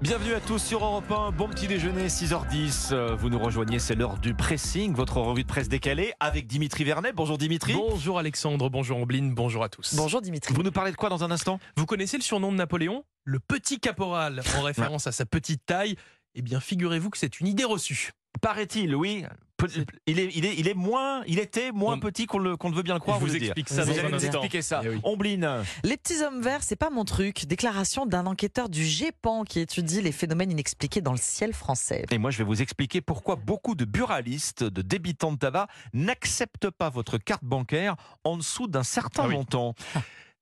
Bienvenue à tous sur Europe 1. Bon petit déjeuner, 6h10. Euh, Vous nous rejoignez, c'est l'heure du pressing, votre revue de presse décalée avec Dimitri Vernet. Bonjour Dimitri. Bonjour Alexandre, bonjour Ambline, bonjour à tous. Bonjour Dimitri. Vous nous parlez de quoi dans un instant? Vous connaissez le surnom de Napoléon? Le petit caporal, en référence à sa petite taille. Eh bien, figurez-vous que c'est une idée reçue. Paraît-il, oui. Il est, il est, il est moins, il était moins On- petit qu'on le, qu'on ne veut bien le croire. Je vous dire. explique ça Vous allez nous expliquer ça. Eh oui. Ombline. Les petits hommes verts, c'est pas mon truc. Déclaration d'un enquêteur du GEPAN qui étudie les phénomènes inexpliqués dans le ciel français. Et moi, je vais vous expliquer pourquoi beaucoup de buralistes, de débitants de tabac n'acceptent pas votre carte bancaire en dessous d'un certain Ah oui. montant.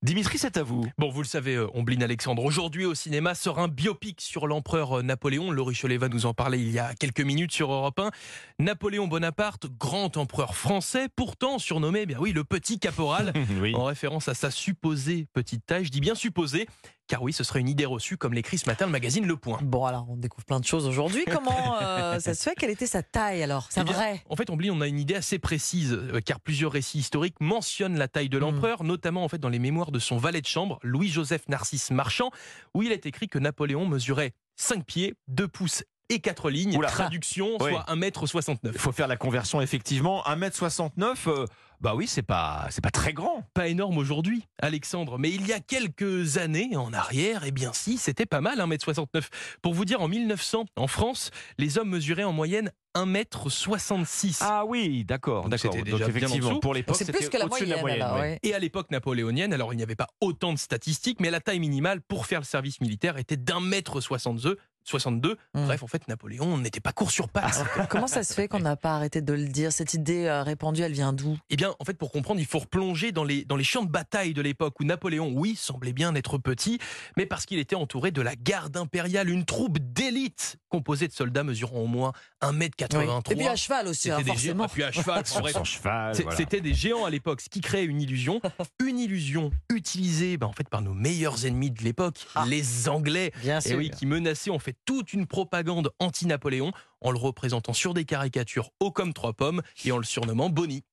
Dimitri, c'est à vous. Bon, vous le savez, euh, Ombline Alexandre, aujourd'hui au cinéma sort un biopic sur l'empereur euh, Napoléon. Laurie Cholet va nous en parler il y a quelques minutes sur Europe 1. Napoléon Bonaparte, grand empereur français, pourtant surnommé, eh bien oui, le petit caporal, Oui. en référence à sa supposée petite taille. Je dis bien supposée, car oui, ce serait une idée reçue, comme l'écrit ce matin le magazine Le Point. Bon, alors on découvre plein de choses aujourd'hui. Comment euh, ça se fait? Quelle était sa taille alors? C'est Eh vrai En fait, on oublie, on a une idée assez précise, car plusieurs récits historiques mentionnent la taille de l'empereur, notamment en fait dans les mémoires de son valet de chambre, Louis-Joseph Narcisse Marchand, où il est écrit que Napoléon mesurait 5 pieds, 2 pouces et 4 lignes. Oula. Traduction, Oui. soit 1m69. Il faut faire la conversion effectivement. 1m69, euh, bah oui, c'est pas, c'est pas très grand. Pas énorme aujourd'hui, Alexandre, mais il y a quelques années en arrière, eh bien si, c'était pas mal 1m69. Pour vous dire, en 1900, en France, les hommes mesuraient en moyenne 1m66. Ah oui, d'accord, Donc d'accord. c'était Donc effectivement, pour l'époque, C'est c'était plus que la moyenne, alors, ouais. ouais. Et à l'époque napoléonienne, alors il n'y avait pas autant de statistiques, mais la taille minimale pour faire le service militaire était d'un mètre 62. 62. Mm. Bref, en fait, Napoléon n'était pas court sur pattes. Comment ça se fait qu'on n'a pas arrêté de le dire Cette idée euh, répandue, elle vient d'où? Eh bien, en fait, pour comprendre, il faut replonger dans les, dans les champs de bataille de l'époque où Napoléon, oui, semblait bien être petit, mais parce qu'il était entouré de la garde impériale, une troupe d'élite composée de soldats mesurant au moins 1m83. Et puis à cheval aussi, hein, C'était des géants. forcément. Et puis à cheval, cheval, voilà. C'était des géants à l'époque, ce qui créait une illusion. Une illusion utilisée ben, en fait, par nos meilleurs ennemis de l'époque, Ah. les Anglais. Bien Et sûr. Eh oui, qui menaçaient, ont fait toute une propagande anti-Napoléon en le représentant sur des caricatures haut comme trois pommes et en le surnommant Bonnie.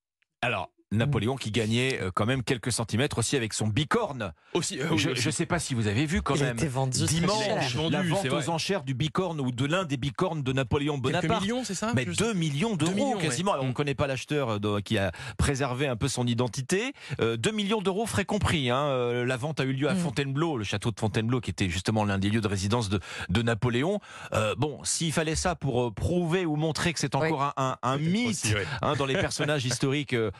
Alors, Napoléon qui gagnait euh, quand même quelques centimètres aussi avec son bicorne. Aussi, euh, oui, je ne sais pas si vous avez vu quand Il a même. été vendu Dimanche, vendu, la vente aux enchères du bicorne ou de l'un des bicornes de Napoléon Quelques Bonaparte. millions, c'est ça Mais Je sais- 2 millions d'euros quasiment. ouais. Alors, on ne Mm. connaît pas l'acheteur euh, qui a préservé un peu son identité. Euh, 2 millions d'euros frais compris. hein. La vente a eu lieu à Mm. Fontainebleau, le château de Fontainebleau qui était justement l'un des lieux de résidence de, de Napoléon. Euh, bon, s'il fallait ça pour prouver ou montrer que c'est Oui. encore un, un- mythe aussi, ouais. hein, dans les personnages historiques euh,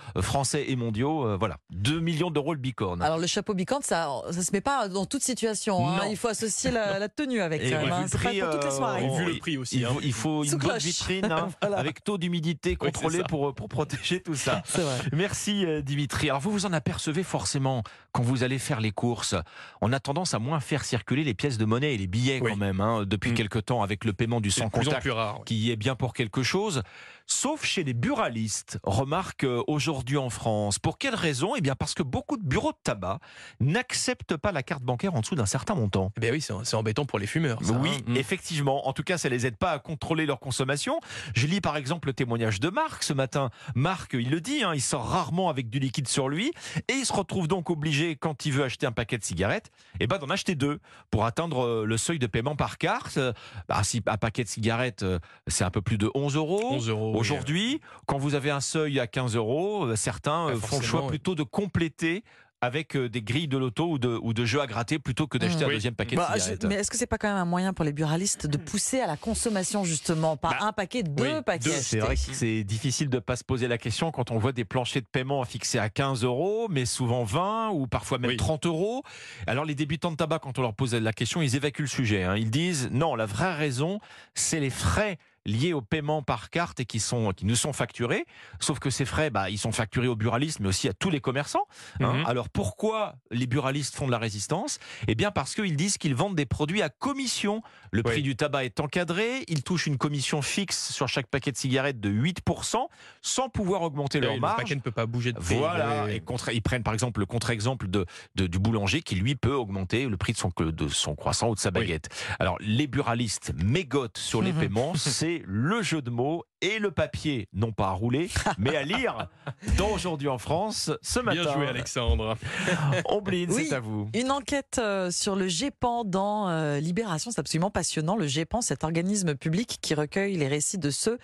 français et mondiaux, euh, voilà. 2 millions d'euros le bicorne. Alors le chapeau bicorne, ça, ça se met pas dans toute situation. hein. Non. Il faut associer la, la tenue avec. Et vu hein. pas pour toutes les euh, soirées. Vu le prix aussi. il hein. faut, il faut Sous une bonne vitrine hein, Voilà. avec taux d'humidité contrôlé pour, pour protéger tout ça. C'est vrai. Merci euh, Dimitri. Alors vous vous en apercevez forcément quand vous allez faire les courses. On a tendance à moins faire circuler les pièces de monnaie et les billets Oui. quand même hein, depuis Mm. quelque temps avec le paiement du C'est sans de plus contact plus rare. qui est bien pour quelque chose. Sauf chez les buralistes. Remarque aujourd'hui en France. Pour quelle raison? Eh bien parce que beaucoup de bureaux de tabac n'acceptent pas la carte bancaire en dessous d'un certain montant. Eh bien oui, c'est embêtant pour les fumeurs. ça, Oui, hein. Mm. effectivement. En tout cas, ça les aide pas à contrôler leur consommation. Je lis par exemple le témoignage de Marc ce matin. Marc, il le dit, hein, il sort rarement avec du liquide sur lui et il se retrouve donc obligé, quand il veut acheter un paquet de cigarettes, eh ben, d'en acheter deux pour atteindre euh, le seuil de paiement par carte. Euh, Bah, si un paquet de cigarettes, euh, c'est un peu plus de 11 euros. 11 euros. oui. Aujourd'hui, quand vous avez un seuil à 15 euros, euh, certains Ah, euh, font le choix oui. plutôt de compléter avec euh, des grilles de loto ou de, ou de jeux à gratter plutôt que d'acheter Mmh. un Oui. deuxième paquet Bah, de je- cigarettes. mais est-ce que c'est pas quand même un moyen pour les buralistes de pousser à la consommation justement, pas Bah, un paquet, deux oui, paquets C'est vrai que c'est difficile de pas se poser la question quand on voit des planchers de paiement fixés à 15 euros, mais souvent 20 ou parfois même Oui. 30 euros. Alors les débutants de tabac, quand on leur pose la question, ils évacuent le sujet. hein. Ils disent non, la vraie raison, c'est les frais liés au paiement par carte et qui sont qui nous sont facturés. Sauf que ces frais, bah, ils sont facturés aux buralistes, mais aussi à tous les commerçants. hein. Mhm. Alors pourquoi les buralistes font de la résistance? Eh bien parce qu'ils disent qu'ils vendent des produits à commission. Le prix Oui. du tabac est encadré, ils touchent une commission fixe sur chaque paquet de cigarettes de 8%, sans pouvoir augmenter leur le marge. paquet ne peut pas bouger de prix. Voilà, et contre, ils prennent par exemple le contre-exemple de, de- du boulanger qui lui peut augmenter le prix de son, de son croissant ou de sa baguette. Alors les buralistes mégotent sur les Mhm. paiements, c'est c'est le jeu de mots et le papier, non pas à rouler, mais à lire dans Aujourd'hui en France ce matin. Bien joué, Alexandre. Ombline, Oui. c'est à vous. Une enquête euh, sur le GEPAN dans euh, Libération, c'est absolument passionnant. Le GEPAN, cet organisme public qui recueille les récits de ceux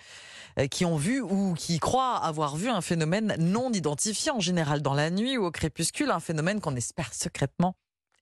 euh, qui ont vu ou qui croient avoir vu un phénomène non identifié, en général dans la nuit ou au crépuscule, un phénomène qu'on espère secrètement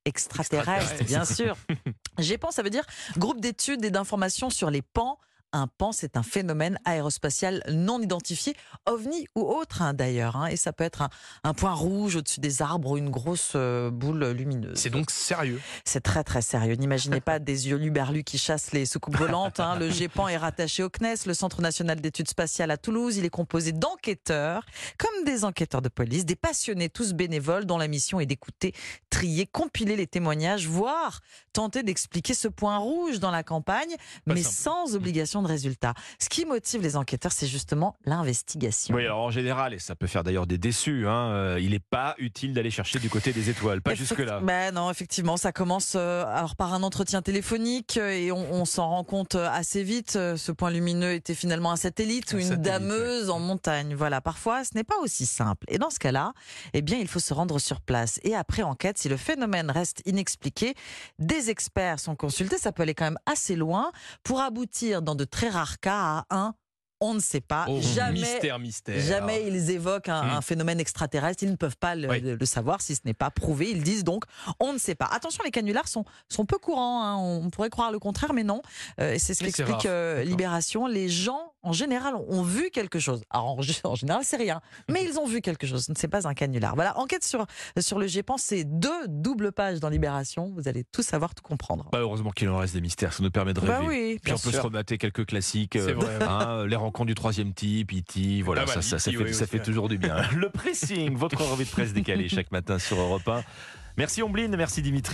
extraterrestre, bien sûr. GEPAN, ça veut dire groupe d'études et d'informations sur les pans. Un pan, c'est un phénomène aérospatial non identifié, ovni ou autre hein, d'ailleurs. hein. et ça peut être un, un point rouge au-dessus des arbres ou une grosse euh, boule lumineuse. C'est donc sérieux. C'est très très sérieux. N'imaginez pas des yeux luberlus qui chassent les soucoupes volantes. hein. Le GEPAN est rattaché au CNES, le Centre national d'études spatiales à Toulouse. Il est composé d'enquêteurs, comme des enquêteurs de police, des passionnés, tous bénévoles, dont la mission est d'écouter, trier, compiler les témoignages, voire tenter d'expliquer ce point rouge dans la campagne, Pas mais simple. sans obligation de résultat. Ce qui motive les enquêteurs, c'est justement l'investigation. Oui, alors en général, et ça peut faire d'ailleurs des déçus, hein, euh, il n'est pas utile d'aller chercher du côté des étoiles, pas jusque-là. Ben non, effectivement, ça commence euh, alors par un entretien téléphonique euh, et on, on s'en rend compte assez vite. Ce point lumineux était finalement un satellite Un ou une satellite, dameuse en montagne. Voilà, parfois ce n'est pas aussi simple. Et dans ce cas-là, eh bien, il faut se rendre sur place. Et après enquête, si le phénomène reste inexpliqué, des experts sont consultés. Ça peut aller quand même assez loin pour aboutir, dans de très rares cas, à un on ne sait pas. Oh, jamais mystère, mystère. Jamais ils évoquent un, Hmm. un phénomène extraterrestre. Ils ne peuvent pas le, Oui. le savoir si ce n'est pas prouvé. Ils disent donc on ne sait pas. Attention, les canulars sont, sont peu courants. hein. On pourrait croire le contraire, mais non. Euh, c'est ce qu'explique euh. Libération. Les gens, en général, ont vu quelque chose. Alors, en, en général, c'est rien. Mais ils ont vu quelque chose. Ce n'est pas un canular. Voilà, enquête sur, sur le GEPAN. C'est deux doubles pages dans Libération. Vous allez tout savoir, tout comprendre. Bah, heureusement qu'il en reste des mystères, ça nous permet de rêver. Bah oui, Puis bien on peut sûr. se remater quelques classiques, euh, C'est vrai. hein, les rencontres du troisième type, E.T., voilà, Ah bah, ça, ça, ça E.T., fait, oui, ça aussi, fait ouais. toujours du bien. Le pressing, votre revue de presse décalée chaque matin sur Europe 1. Merci Ombline, merci Dimitri.